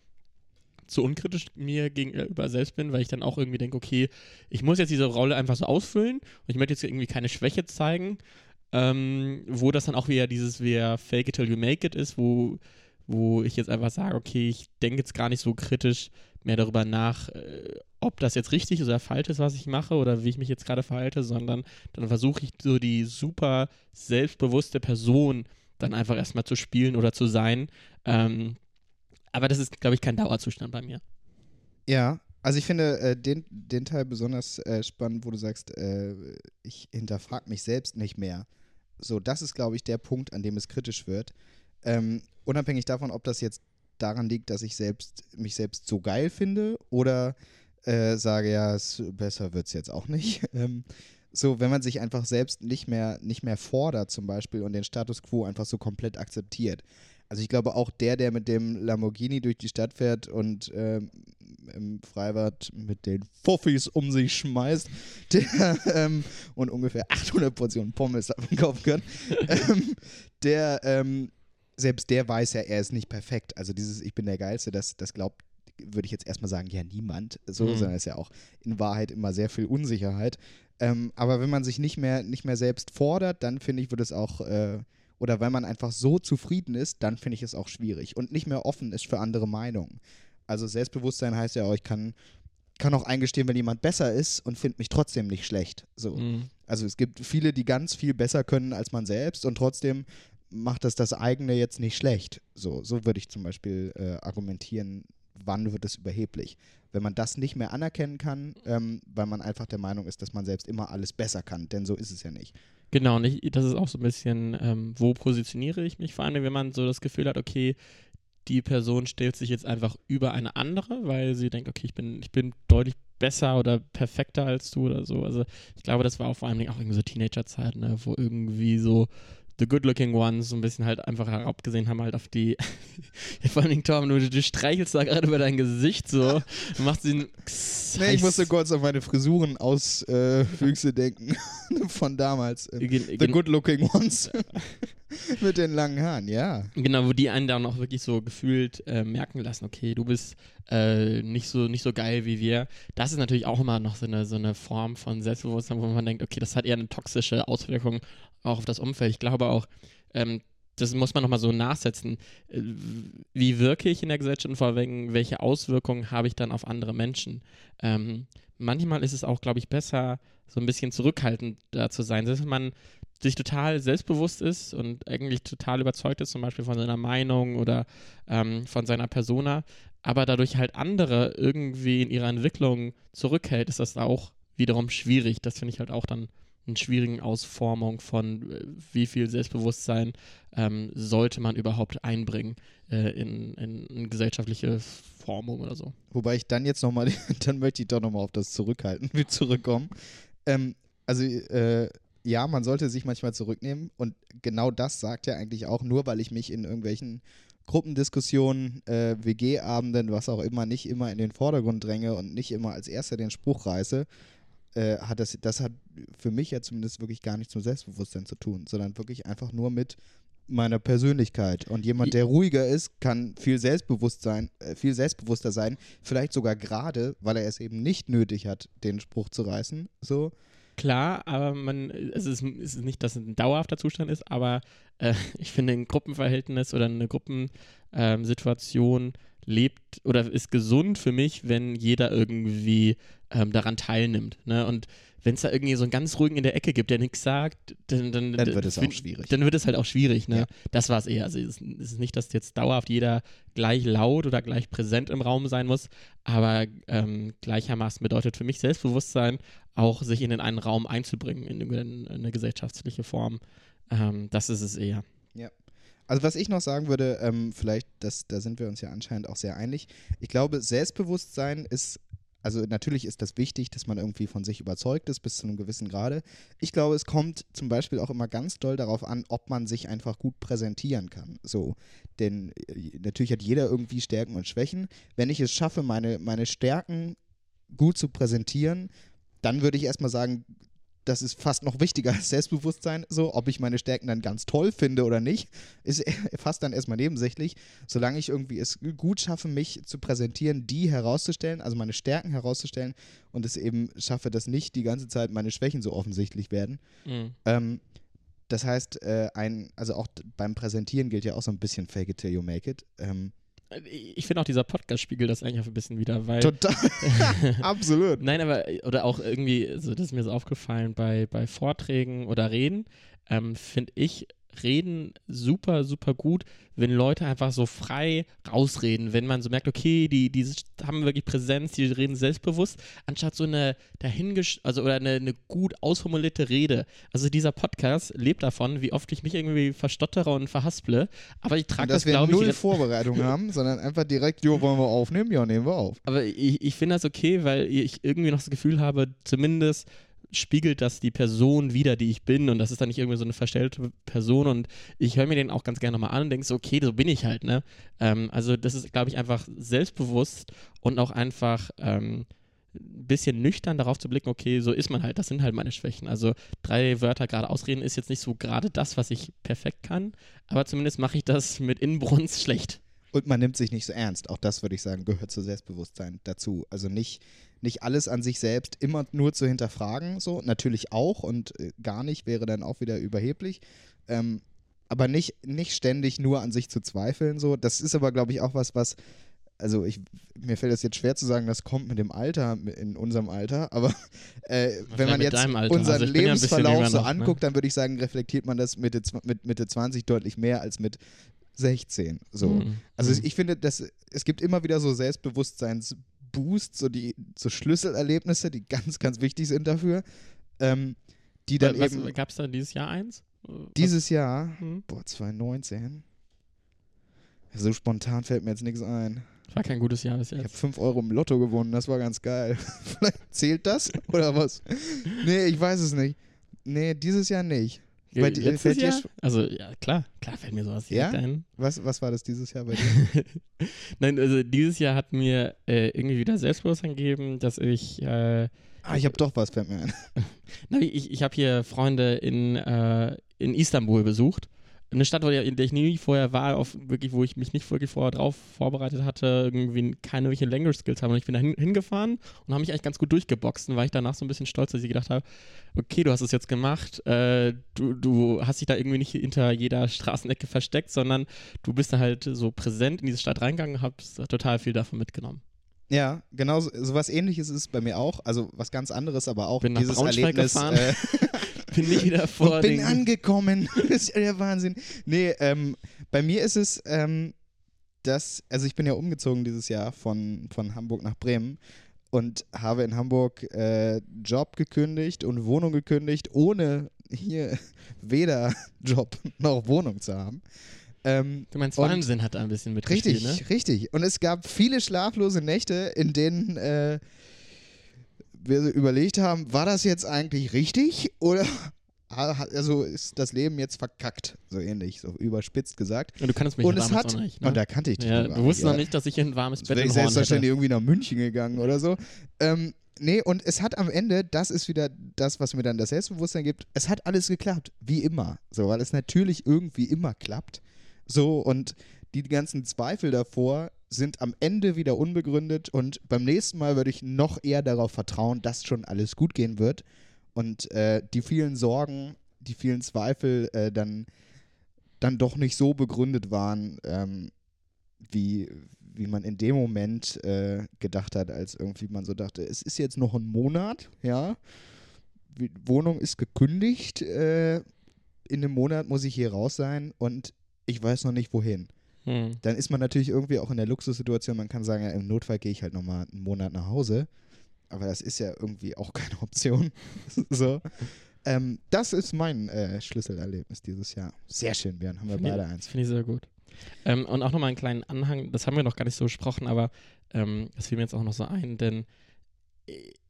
[SPEAKER 3] zu unkritisch mir gegenüber selbst bin, weil ich dann auch irgendwie denke, okay, ich muss jetzt diese Rolle einfach so ausfüllen und ich möchte jetzt irgendwie keine Schwäche zeigen, ähm, wo das dann auch wieder dieses wieder fake it till you make it ist, wo, wo ich jetzt einfach sage, okay, ich denke jetzt gar nicht so kritisch mehr darüber nach, äh, ob das jetzt richtig oder falsch ist, was ich mache oder wie ich mich jetzt gerade verhalte, sondern dann versuche ich so die super selbstbewusste Person dann einfach erstmal zu spielen oder zu sein. Ähm, aber das ist, glaube ich, kein Dauerzustand bei mir.
[SPEAKER 2] Ja, also ich finde äh, den, den Teil besonders äh, spannend, wo du sagst, äh, ich hinterfrage mich selbst nicht mehr. So, das ist, glaube ich, der Punkt, an dem es kritisch wird. Ähm, unabhängig davon, ob das jetzt daran liegt, dass ich selbst mich selbst so geil finde oder äh, sage, ja, es, besser wird es jetzt auch nicht. Ähm, so, wenn man sich einfach selbst nicht mehr, nicht mehr fordert zum Beispiel und den Status quo einfach so komplett akzeptiert. Also ich glaube auch der, der mit dem Lamborghini durch die Stadt fährt und ähm, im Freibad mit den Fuffis um sich schmeißt der, ähm, und ungefähr 800 Portionen Pommes davon kaufen kann, ähm, der, ähm, selbst der weiß ja, er ist nicht perfekt. Also dieses Ich bin der Geilste, das, das glaubt, würde ich jetzt erstmal sagen, ja niemand, so,
[SPEAKER 3] Mhm.
[SPEAKER 2] sondern ist ja auch in Wahrheit immer sehr viel Unsicherheit. Ähm, aber wenn man sich nicht mehr, nicht mehr selbst fordert, dann finde ich, wird es auch, äh, oder weil man einfach so zufrieden ist, dann finde ich es auch schwierig und nicht mehr offen ist für andere Meinungen. Also Selbstbewusstsein heißt ja auch, ich kann kann auch eingestehen, wenn jemand besser ist und finde mich trotzdem nicht schlecht. So.
[SPEAKER 3] Mhm.
[SPEAKER 2] Also es gibt viele, die ganz viel besser können als man selbst und trotzdem macht das das eigene jetzt nicht schlecht. So, so würde ich zum Beispiel äh, argumentieren, wann wird es überheblich. Wenn man das nicht mehr anerkennen kann, ähm, weil man einfach der Meinung ist, dass man selbst immer alles besser kann, denn so ist es ja nicht.
[SPEAKER 3] Genau, und ich, das ist auch so ein bisschen, ähm, wo positioniere ich mich? Vor allem, wenn man so das Gefühl hat, okay, die Person stellt sich jetzt einfach über eine andere, weil sie denkt, okay, ich bin, ich bin deutlich besser oder perfekter als du oder so. Also ich glaube, das war auch vor allem auch irgendwie so Teenagerzeit, ne, wo irgendwie so the good-looking ones so ein bisschen halt einfach herabgesehen haben halt auf die vor allem Tom, du, du streichelst da gerade über dein Gesicht so und machst den
[SPEAKER 2] Nee, ich musste kurz an meine Frisuren auswüchse denken von damals. Ähm,
[SPEAKER 3] Gen-
[SPEAKER 2] the good looking ones. Mit den langen Haaren, ja.
[SPEAKER 3] Genau, wo die einen dann auch wirklich so gefühlt äh, merken lassen, okay, du bist äh, nicht, so, nicht so geil wie wir. Das ist natürlich auch immer noch so eine, so eine Form von Selbstbewusstsein, wo man denkt, okay, das hat eher eine toxische Auswirkung auch auf das Umfeld. Ich glaube auch, ähm, das muss man nochmal so nachsetzen. Äh, Wie wirke ich in der Gesellschaft und vor allem, welche Auswirkungen habe ich dann auf andere Menschen? Ähm, manchmal ist es auch, glaube ich, besser, so ein bisschen zurückhaltender zu sein. Selbst wenn man sich total selbstbewusst ist und eigentlich total überzeugt ist, zum Beispiel von seiner Meinung oder ähm, von seiner Persona, aber dadurch halt andere irgendwie in ihrer Entwicklung zurückhält, ist das auch wiederum schwierig. Das finde ich halt auch dann eine schwierige Ausformung von, äh, wie viel Selbstbewusstsein ähm, sollte man überhaupt einbringen äh, in, in, in gesellschaftliche Formung oder so.
[SPEAKER 2] Wobei ich dann jetzt nochmal, dann möchte ich doch nochmal auf das Zurückhalten wie zurückkommen. Ähm, also, äh, ja, man sollte sich manchmal zurücknehmen und genau das sagt ja eigentlich auch nur, weil ich mich in irgendwelchen Gruppendiskussionen, äh, WG-Abenden, was auch immer, nicht immer in den Vordergrund dränge und nicht immer als Erster den Spruch reiße, äh, hat das, das hat für mich ja zumindest wirklich gar nichts mit Selbstbewusstsein zu tun, sondern wirklich einfach nur mit meiner Persönlichkeit. Und jemand, der ruhiger ist, kann viel Selbstbewusstsein, äh, viel selbstbewusster sein, vielleicht sogar gerade, weil er es eben nicht nötig hat, den Spruch zu reißen. So.
[SPEAKER 3] Klar, aber man, es ist, es ist nicht, dass es ein dauerhafter Zustand ist, aber äh, ich finde, ein Gruppenverhältnis oder eine Gruppensituation lebt oder ist gesund für mich, wenn jeder irgendwie ähm, daran teilnimmt. Ne? Und wenn es da irgendwie so einen ganz ruhigen in der Ecke gibt, der nichts sagt, dann, dann,
[SPEAKER 2] Dann wird es auch schwierig.
[SPEAKER 3] Dann wird es halt auch schwierig. Ne?
[SPEAKER 2] Ja.
[SPEAKER 3] Das war es eher. Also es ist, nicht, dass jetzt dauerhaft jeder gleich laut oder gleich präsent im Raum sein muss, aber ähm, gleichermaßen bedeutet für mich Selbstbewusstsein auch, sich in den einen Raum einzubringen, in, in eine gesellschaftliche Form. Ähm, das ist es eher.
[SPEAKER 2] Also was ich noch sagen würde, ähm, vielleicht, das, da sind wir uns ja anscheinend auch sehr einig. Ich glaube, Selbstbewusstsein ist, also natürlich ist das wichtig, dass man irgendwie von sich überzeugt ist bis zu einem gewissen Grade. Ich glaube, es kommt zum Beispiel auch immer ganz doll darauf an, ob man sich einfach gut präsentieren kann. So, denn äh, natürlich hat jeder irgendwie Stärken und Schwächen. Wenn ich es schaffe, meine, meine Stärken gut zu präsentieren, dann würde ich erstmal sagen, das ist fast noch wichtiger als Selbstbewusstsein. So, ob ich meine Stärken dann ganz toll finde oder nicht, ist fast dann erstmal nebensächlich. Solange ich irgendwie es gut schaffe, mich zu präsentieren, die herauszustellen, also meine Stärken herauszustellen und es eben schaffe, dass nicht die ganze Zeit meine Schwächen so offensichtlich werden. Ähm, das heißt, äh, ein, also auch beim Präsentieren gilt ja auch so ein bisschen Fake it till you make it. Ähm,
[SPEAKER 3] Ich finde auch, dieser Podcast spiegelt das eigentlich auch ein bisschen wieder, weil.
[SPEAKER 2] total. Absolut.
[SPEAKER 3] Nein, aber, oder auch irgendwie, also das ist mir so aufgefallen, bei, bei Vorträgen oder Reden, ähm, finde ich Reden super, super gut, wenn Leute einfach so frei rausreden, wenn man so merkt, okay, die, die haben wirklich Präsenz, die reden selbstbewusst, anstatt so eine dahingesch also oder eine, eine gut ausformulierte Rede. Also dieser Podcast lebt davon, wie oft ich mich irgendwie verstottere und verhasple, aber ich trage das,
[SPEAKER 2] dass wir
[SPEAKER 3] glaube ich,
[SPEAKER 2] null Vorbereitung haben, sondern einfach direkt, jo, wollen wir aufnehmen? Ja, nehmen wir auf.
[SPEAKER 3] Aber ich, ich finde das okay, weil ich irgendwie noch das Gefühl habe, zumindest spiegelt das die Person wieder, die ich bin und das ist dann nicht irgendwie so eine verstellte Person und ich höre mir den auch ganz gerne nochmal an und denke so, okay, so bin ich halt, ne? Ähm, also das ist, glaube ich, einfach selbstbewusst und auch einfach ähm, ein bisschen nüchtern darauf zu blicken, okay, so ist man halt, das sind halt meine Schwächen. Also drei Wörter gerade ausreden ist jetzt nicht so gerade das, was ich perfekt kann, aber zumindest mache ich das mit Inbrunst schlecht.
[SPEAKER 2] Und man nimmt sich nicht so ernst. Auch das würde ich sagen, gehört zu Selbstbewusstsein dazu. Also nicht, nicht alles an sich selbst immer nur zu hinterfragen, so natürlich auch und äh, gar nicht wäre dann auch wieder überheblich. Ähm, aber nicht, nicht ständig nur an sich zu zweifeln. So. Das ist aber, glaube ich, auch was, was also ich, mir fällt es jetzt schwer zu sagen, das kommt mit dem Alter, in unserem Alter, aber äh, wenn man jetzt unseren
[SPEAKER 3] Also ja
[SPEAKER 2] Lebensverlauf
[SPEAKER 3] jünger
[SPEAKER 2] so
[SPEAKER 3] noch, ne?
[SPEAKER 2] anguckt, dann würde ich sagen, reflektiert man das Mitte, mit Mitte 20 deutlich mehr als mit 16. So.
[SPEAKER 3] Mhm.
[SPEAKER 2] Also
[SPEAKER 3] Mhm.
[SPEAKER 2] ich finde, dass es gibt immer wieder so Selbstbewusstseinsboosts, so die so Schlüsselerlebnisse, die ganz, ganz wichtig sind dafür. Ähm, die dann
[SPEAKER 3] Was,
[SPEAKER 2] eben
[SPEAKER 3] Gab es da dieses Jahr eins?
[SPEAKER 2] dieses Jahr,
[SPEAKER 3] hm?
[SPEAKER 2] boah, 2019. So spontan fällt mir jetzt nichts ein.
[SPEAKER 3] War kein gutes Jahr bis
[SPEAKER 2] Ich habe
[SPEAKER 3] jetzt.
[SPEAKER 2] 5 Euro im Lotto gewonnen, das war ganz geil. Vielleicht zählt das oder was? Nee, ich weiß es nicht. Nee, dieses Jahr nicht. Bei dir-
[SPEAKER 3] Letztes Jahr? Also, ja, klar. Klar fällt mir sowas
[SPEAKER 2] Ja?
[SPEAKER 3] ein.
[SPEAKER 2] Was, was war das dieses Jahr bei dir?
[SPEAKER 3] Nein, also dieses Jahr hat mir äh, irgendwie wieder Selbstbewusstsein gegeben, dass ich, äh,
[SPEAKER 2] Ah, ich habe doch was, fällt mir ein.
[SPEAKER 3] na, ich, ich habe hier Freunde in, äh, in Istanbul besucht. Eine Stadt, in der ich nie vorher war, auf wirklich, wo ich mich nicht wirklich vorher drauf vorbereitet hatte, irgendwie keine welche Language Skills haben. Und ich bin da hin, hingefahren und habe mich eigentlich ganz gut durchgeboxt. Und war ich danach so ein bisschen stolz, dass ich gedacht habe, okay, du hast es jetzt gemacht, äh, du, du hast dich da irgendwie nicht hinter jeder Straßenecke versteckt, sondern du bist da halt so präsent in diese Stadt reingegangen und hast total viel davon mitgenommen.
[SPEAKER 2] Ja, genau so, was ähnliches ist bei mir auch. Also was ganz anderes, aber auch
[SPEAKER 3] Bin nach
[SPEAKER 2] dieses
[SPEAKER 3] Braunschweig
[SPEAKER 2] Erlebnis.
[SPEAKER 3] gefahren.
[SPEAKER 2] Äh,
[SPEAKER 3] Bin nicht wieder vor
[SPEAKER 2] und bin angekommen. das ist ja der Wahnsinn. Nee, ähm, bei mir ist es, ähm, dass, also ich bin ja umgezogen dieses Jahr von, von Hamburg nach Bremen und habe in Hamburg äh, Job gekündigt und Wohnung gekündigt, ohne hier weder Job noch Wohnung zu haben. Ähm,
[SPEAKER 3] Du meinst, Wahnsinn hat da ein bisschen mitgespielt,
[SPEAKER 2] Richtig,
[SPEAKER 3] ne?
[SPEAKER 2] richtig. Und es gab viele schlaflose Nächte, in denen äh, wir überlegt haben, war das jetzt eigentlich richtig oder also ist das Leben jetzt verkackt, so ähnlich, so überspitzt gesagt.
[SPEAKER 3] Und du kannst mich
[SPEAKER 2] und es hat,
[SPEAKER 3] nicht, ne?
[SPEAKER 2] und da kannte ich dich
[SPEAKER 3] ja, du wusstest noch nicht, dass ich hier ein warmes Bett
[SPEAKER 2] wäre
[SPEAKER 3] in
[SPEAKER 2] ich selbstverständlich
[SPEAKER 3] hätte.
[SPEAKER 2] irgendwie nach München gegangen oder so. Ähm, nee, und es hat am Ende, das ist wieder das, was mir dann das Selbstbewusstsein gibt, es hat alles geklappt, wie immer. So, weil es natürlich irgendwie immer klappt. So, und die ganzen Zweifel davor sind am Ende wieder unbegründet und beim nächsten Mal würde ich noch eher darauf vertrauen, dass schon alles gut gehen wird und äh, die vielen Sorgen, die vielen Zweifel äh, dann, dann doch nicht so begründet waren, ähm, wie, wie man in dem Moment äh, gedacht hat, als irgendwie man so dachte, es ist jetzt noch ein Monat, ja, die Wohnung ist gekündigt, äh, in einem Monat muss ich hier raus sein und ich weiß noch nicht wohin.
[SPEAKER 3] Hm.
[SPEAKER 2] Dann ist man natürlich irgendwie auch in der Luxussituation, man kann sagen, ja, im Notfall gehe ich halt nochmal einen Monat nach Hause, aber das ist ja irgendwie auch keine Option. so. Ähm, das ist mein äh, Schlüsselerlebnis dieses Jahr. Sehr schön, Björn, haben wir
[SPEAKER 3] Finde ich-
[SPEAKER 2] beide eins.
[SPEAKER 3] Finde ich sehr gut. Ähm, und auch nochmal einen kleinen Anhang, das haben wir noch gar nicht so besprochen, aber ähm, das fiel mir jetzt auch noch so ein, denn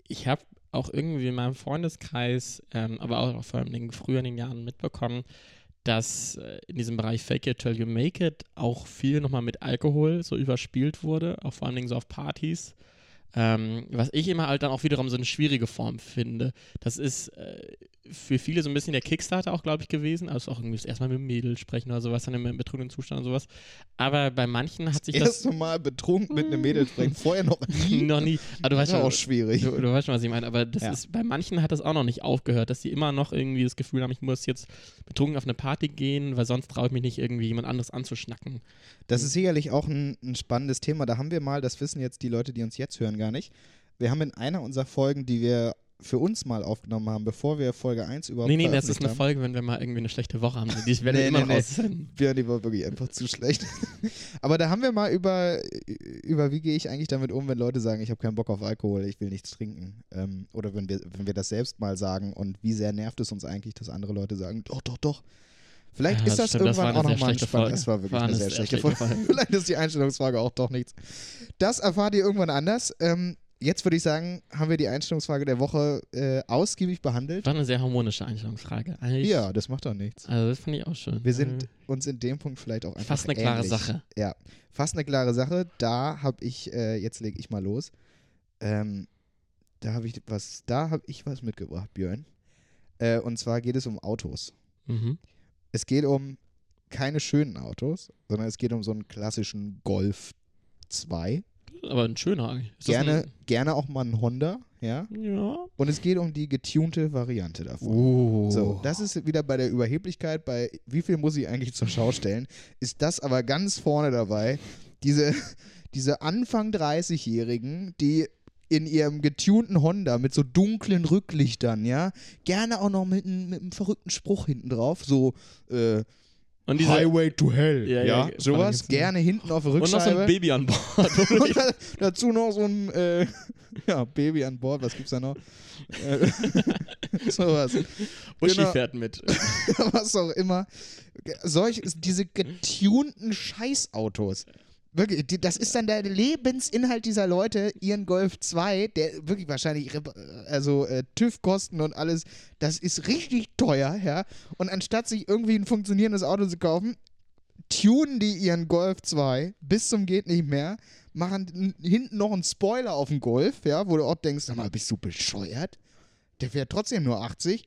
[SPEAKER 3] ich habe auch irgendwie in meinem Freundeskreis, ähm, aber auch vor allem in den früheren Jahren mitbekommen, dass äh, in diesem Bereich Fake It Till You Make It auch viel nochmal mit Alkohol so überspielt wurde, auch vor allen Dingen so auf Partys. Ähm, was ich immer halt dann auch wiederum so eine schwierige Form finde. Das ist äh, für viele so ein bisschen der Kickstarter auch, glaube ich, gewesen. Also auch irgendwie das erstmal mit dem Mädel sprechen oder sowas, dann im betrunkenen Zustand und sowas. Aber bei manchen hat sich das
[SPEAKER 2] Erste Mal betrunken mit einem Mädel sprechen, vorher noch nie.
[SPEAKER 3] noch nie. Aber du weißt
[SPEAKER 2] das
[SPEAKER 3] schon,
[SPEAKER 2] auch schwierig.
[SPEAKER 3] Du, du weißt schon, was ich meine, aber das
[SPEAKER 2] Ja.
[SPEAKER 3] ist, bei manchen hat das auch noch nicht aufgehört, dass sie immer noch irgendwie das Gefühl haben, ich muss jetzt betrunken auf eine Party gehen, weil sonst traue ich mich nicht irgendwie jemand anderes anzuschnacken.
[SPEAKER 2] Das ist sicherlich auch ein, ein spannendes Thema. Da haben wir mal, das wissen jetzt die Leute, die uns jetzt hören, gar nicht. Wir haben in einer unserer Folgen, die wir für uns mal aufgenommen haben, bevor wir Folge 1 überhaupt
[SPEAKER 3] Nee, nee, das ist eine
[SPEAKER 2] haben.
[SPEAKER 3] Folge, wenn wir mal irgendwie eine schlechte Woche haben. Die werden
[SPEAKER 2] Nee,
[SPEAKER 3] wir immer
[SPEAKER 2] nee,
[SPEAKER 3] noch
[SPEAKER 2] nee. Björn, die war wirklich einfach zu schlecht. Aber da haben wir mal über, über wie gehe ich eigentlich damit um, wenn Leute sagen, ich habe keinen Bock auf Alkohol, ich will nichts trinken. Ähm, oder wenn wir, wenn wir das selbst mal sagen und wie sehr nervt es uns eigentlich, dass andere Leute sagen, doch, doch, doch. Vielleicht
[SPEAKER 3] Ja,
[SPEAKER 2] ist das
[SPEAKER 3] stimmt, das
[SPEAKER 2] irgendwann
[SPEAKER 3] war
[SPEAKER 2] auch nochmal spannend.
[SPEAKER 3] Folge.
[SPEAKER 2] Das war wirklich
[SPEAKER 3] War
[SPEAKER 2] eine sehr schlechte
[SPEAKER 3] schlechte
[SPEAKER 2] Folge.
[SPEAKER 3] Folge.
[SPEAKER 2] Vielleicht ist die Einstellungsfrage auch doch nichts. Das erfahrt ihr irgendwann anders. Ähm, jetzt würde ich sagen, haben wir die Einstellungsfrage der Woche äh, ausgiebig behandelt.
[SPEAKER 3] War eine sehr harmonische Einstellungsfrage. Eigentlich,
[SPEAKER 2] Ja, das macht doch nichts.
[SPEAKER 3] Also das fand ich auch schön.
[SPEAKER 2] Wir sind uns in dem Punkt vielleicht auch einfach
[SPEAKER 3] Fast eine klare
[SPEAKER 2] ähnlich.
[SPEAKER 3] Sache.
[SPEAKER 2] Ja, fast eine klare Sache. Da habe ich, äh, jetzt lege ich mal los. Ähm, da habe ich was, da habe ich was mitgebracht, Björn. Äh, und zwar geht es um Autos.
[SPEAKER 3] Mhm.
[SPEAKER 2] Es geht um keine schönen Autos, sondern es geht um so einen klassischen Golf 2.
[SPEAKER 3] Aber ein schöner eigentlich. Ist das
[SPEAKER 2] Gerne, gerne auch mal einen Honda, ja.
[SPEAKER 3] Ein, ja.
[SPEAKER 2] Und es geht um die getunte Variante davon.
[SPEAKER 3] Oh.
[SPEAKER 2] So, das ist wieder bei der Überheblichkeit, bei wie viel muss ich eigentlich zur Schau stellen, ist das aber ganz vorne dabei. Diese, diese Anfang 30-Jährigen, die in ihrem getunten Honda mit so dunklen Rücklichtern, ja, gerne auch noch mit, einem- mit einem verrückten Spruch hinten drauf, so äh,
[SPEAKER 3] diese,
[SPEAKER 2] Highway to Hell,
[SPEAKER 3] Ja,
[SPEAKER 2] ja,
[SPEAKER 3] ja,
[SPEAKER 2] sowas, gerne hinten auf der
[SPEAKER 3] und noch so ein Baby an Bord.
[SPEAKER 2] Und da, dazu noch so ein äh, ja, Baby an Bord, was gibt's da noch? Äh, sowas.
[SPEAKER 3] Uschi
[SPEAKER 2] Genau.
[SPEAKER 3] fährt mit.
[SPEAKER 2] was auch immer. Solch, diese getunten Scheißautos. Wirklich, das ist dann der Lebensinhalt dieser Leute, ihren Golf 2, der wirklich wahrscheinlich, rep- also äh, TÜV-Kosten und alles, das ist richtig teuer, ja. Und anstatt sich irgendwie ein funktionierendes Auto zu kaufen, tunen die ihren Golf 2 bis zum geht nicht mehr, machen hinten noch einen Spoiler auf den Golf, ja, wo du auch denkst, sag mal, bist du bescheuert? Der fährt trotzdem nur 80.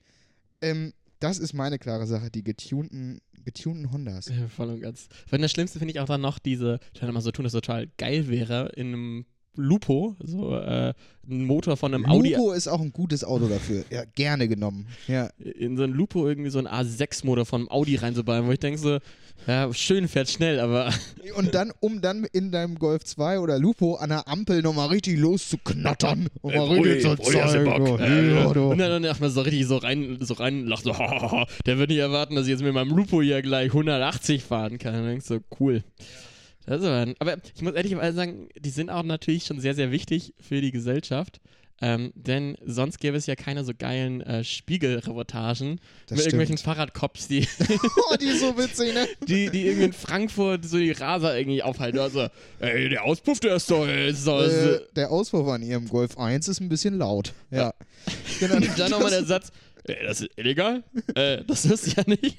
[SPEAKER 2] Ähm, das ist meine klare Sache, die getunten, getunten Hondas.
[SPEAKER 3] Voll und ganz. Weil das Schlimmste finde ich auch dann noch diese, die dann immer so tun, dass total geil wäre, in einem Lupo, so äh, ein Motor von einem Audi,
[SPEAKER 2] Lupo ist auch ein gutes Auto dafür. Ja, gerne genommen. Ja,
[SPEAKER 3] in so ein Lupo irgendwie so ein A6-Motor von einem Audi reinzubauen, wo ich denke so, ja, schön, fährt schnell, aber
[SPEAKER 2] und dann, um dann in deinem Golf 2 oder Lupo an der Ampel nochmal richtig loszuknattern und mal
[SPEAKER 3] Brudi,
[SPEAKER 2] richtig zeigen. So, ja, du.
[SPEAKER 3] Und dann, erstmal so richtig so rein, so rein lacht, so, der wird nicht erwarten, dass ich jetzt mit meinem Lupo hier gleich 180 fahren kann. Und dann denkst du, so, cool. Das aber, aber ich muss ehrlicherweise sagen, die sind auch natürlich schon sehr, sehr wichtig für die Gesellschaft. Ähm, denn sonst gäbe es ja keine so geilen äh, Spiegelreportagen mit irgendwelchen
[SPEAKER 2] stimmt.
[SPEAKER 3] Fahrradcops, die,
[SPEAKER 2] Oh, die so witzig, ne?
[SPEAKER 3] die, die irgendwie in Frankfurt so die Raser irgendwie aufhalten. Also, ey, der Auspuff, der ist doch, ist doch
[SPEAKER 2] Äh, der Auspuff an ihrem Golf 1 ist ein bisschen laut. Ja. Genau,
[SPEAKER 3] Und dann nochmal der Satz, das ist illegal? äh, das ist ja nicht.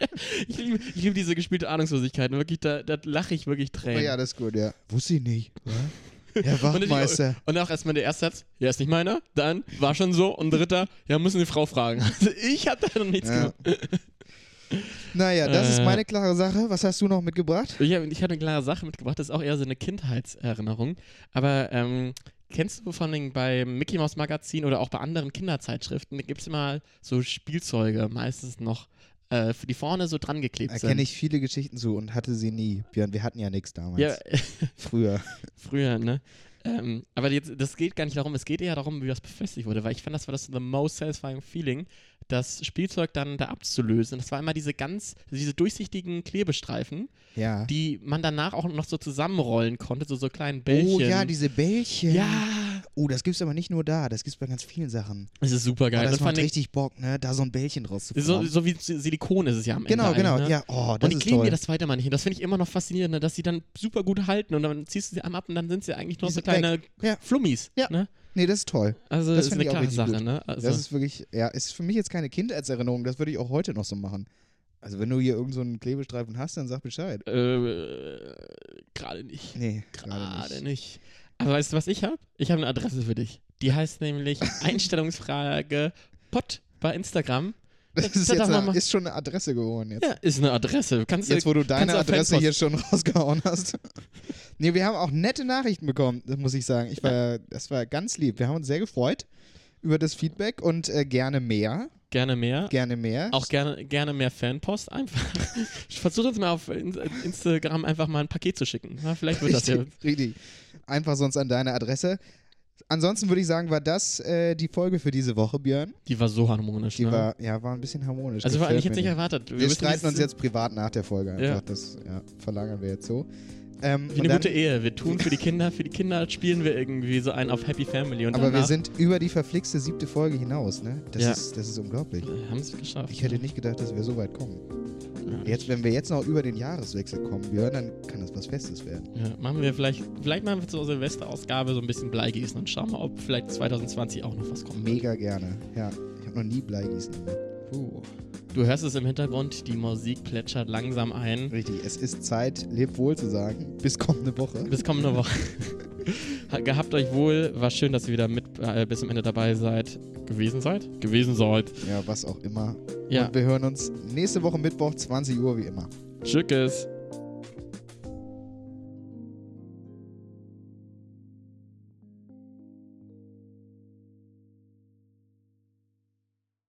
[SPEAKER 3] Ich liebe, ich liebe diese gespielte Ahnungslosigkeit. Wirklich, da, da lache ich wirklich
[SPEAKER 2] Oh
[SPEAKER 3] Tränen.
[SPEAKER 2] ja, das ist gut, ja. Wusste ich nicht. Herr
[SPEAKER 3] und, dann-
[SPEAKER 2] Wachtmeister.
[SPEAKER 3] und auch erstmal der erste Satz, ja, ist nicht meiner. Dann war schon so. Und dritter, ja, müssen die Frau fragen. Also ich hab da noch nichts
[SPEAKER 2] Ja.
[SPEAKER 3] gemacht.
[SPEAKER 2] Naja, das ist
[SPEAKER 3] Äh.
[SPEAKER 2] meine klare Sache. Was hast du noch mitgebracht?
[SPEAKER 3] Ich habe ich hab eine klare Sache mitgebracht, das ist auch eher so eine Kindheitserinnerung. Aber ähm, kennst du von den bei Mickey Mouse Magazin oder auch bei anderen Kinderzeitschriften, da gibt es immer so Spielzeuge, meistens noch, äh, die vorne so dran geklebt
[SPEAKER 2] Da
[SPEAKER 3] sind.
[SPEAKER 2] kenne ich viele Geschichten zu und hatte sie nie. Björn, wir hatten ja nichts damals.
[SPEAKER 3] Ja,
[SPEAKER 2] Früher.
[SPEAKER 3] früher, ne? Ähm, aber jetzt, das geht gar nicht darum, es geht eher darum, wie das befestigt wurde, weil ich fand, das war das the most satisfying feeling, das Spielzeug dann da abzulösen. Das war immer diese ganz, diese durchsichtigen Klebestreifen,
[SPEAKER 2] Ja.
[SPEAKER 3] die man danach auch noch so zusammenrollen konnte, so, so kleinen Bällchen.
[SPEAKER 2] Oh ja, diese Bällchen.
[SPEAKER 3] Ja,
[SPEAKER 2] Oh, das gibt's aber nicht nur da, das gibt's bei ganz vielen Sachen.
[SPEAKER 3] das ist super
[SPEAKER 2] Oh,
[SPEAKER 3] geil.
[SPEAKER 2] das
[SPEAKER 3] Und vor
[SPEAKER 2] macht richtig Bock, ne? Da so ein Bällchen draus zu
[SPEAKER 3] so, so wie Silikon ist es ja am Ende.
[SPEAKER 2] Genau, genau.
[SPEAKER 3] ne?
[SPEAKER 2] Ja, oh, das
[SPEAKER 3] und die
[SPEAKER 2] ist
[SPEAKER 3] kleben
[SPEAKER 2] toll.
[SPEAKER 3] dir das zweite Mal nicht hin. Das finde ich immer noch faszinierend, ne, dass sie dann super gut halten und dann ziehst du sie einmal ab und dann sind sie eigentlich nur so kleine
[SPEAKER 2] Ja.
[SPEAKER 3] Flummis.
[SPEAKER 2] Ja.
[SPEAKER 3] Ne?
[SPEAKER 2] nee, das ist toll.
[SPEAKER 3] Also
[SPEAKER 2] Das
[SPEAKER 3] das ist eine klare Sache,
[SPEAKER 2] gut.
[SPEAKER 3] ne? Also,
[SPEAKER 2] Das ist wirklich, ja, ist für mich jetzt keine Kindheitserinnerung, das würde ich auch heute noch so machen. Also wenn du hier irgend so einen Klebestreifen hast, dann sag Bescheid.
[SPEAKER 3] äh, gerade nicht.
[SPEAKER 2] Nee,
[SPEAKER 3] Gerade nicht. Aber weißt du, was ich habe? Ich habe eine Adresse für dich. Die heißt nämlich Einstellungsfrage Pott bei Instagram.
[SPEAKER 2] Das
[SPEAKER 3] Da-
[SPEAKER 2] ist, jetzt eine, ist schon eine Adresse geworden jetzt.
[SPEAKER 3] Ja, ist eine Adresse. Kannst
[SPEAKER 2] Jetzt, wo du deine Adresse hier schon rausgehauen hast. nee, wir haben auch nette Nachrichten bekommen, das muss ich sagen. Ich war, das war ganz lieb. Wir haben uns sehr gefreut über das Feedback und äh, gerne mehr.
[SPEAKER 3] Gerne mehr.
[SPEAKER 2] Gerne mehr.
[SPEAKER 3] Auch gerne, gerne mehr Fanpost einfach. Versuch uns mal auf In- Instagram einfach mal ein Paket zu schicken. Ja, vielleicht wird das ja.
[SPEAKER 2] richtig, richtig. Einfach sonst an deine Adresse. Ansonsten würde ich sagen, war das äh, die Folge für diese Woche, Björn.
[SPEAKER 3] Die war so harmonisch.
[SPEAKER 2] Die
[SPEAKER 3] ne?
[SPEAKER 2] war, ja, war ein bisschen harmonisch.
[SPEAKER 3] also war jetzt
[SPEAKER 2] mir
[SPEAKER 3] nicht erwartet.
[SPEAKER 2] Wir,
[SPEAKER 3] müssen
[SPEAKER 2] streiten uns jetzt privat nach der Folge einfach.
[SPEAKER 3] Ja.
[SPEAKER 2] Das ja, verlagern wir jetzt so. Ähm,
[SPEAKER 3] Wie eine gute Ehe. Wir tun für die Kinder, für die Kinder spielen wir irgendwie so einen auf Happy Family. Und
[SPEAKER 2] aber wir sind über die verflixte siebte Folge hinaus, ne? Das,
[SPEAKER 3] Ja.
[SPEAKER 2] ist, das ist unglaublich.
[SPEAKER 3] haben es geschafft.
[SPEAKER 2] Ich hätte nicht gedacht, dass wir so weit kommen.
[SPEAKER 3] Ja.
[SPEAKER 2] Jetzt, wenn wir jetzt noch über den Jahreswechsel kommen, Björn, dann kann das was Festes werden.
[SPEAKER 3] Ja, machen wir vielleicht, vielleicht machen wir zur Silvesterausgabe so ein bisschen Bleigießen und schauen mal, ob vielleicht 2020 auch noch was kommt.
[SPEAKER 2] Mega gerne. Ja, ich habe noch nie Bleigießen gemacht.
[SPEAKER 3] Uh. Du hörst es im Hintergrund, die Musik plätschert langsam ein.
[SPEAKER 2] Richtig, es ist Zeit, lebt wohl zu sagen. Bis kommende Woche.
[SPEAKER 3] Bis kommende Woche. Ha- Gehabt euch wohl. War schön, dass ihr wieder mit äh, bis zum Ende dabei seid. Gewesen seid? Gewesen seid.
[SPEAKER 2] Ja, was auch immer.
[SPEAKER 3] Ja.
[SPEAKER 2] Und wir hören uns nächste Woche Mittwoch, 20 Uhr wie immer.
[SPEAKER 3] Tschüss.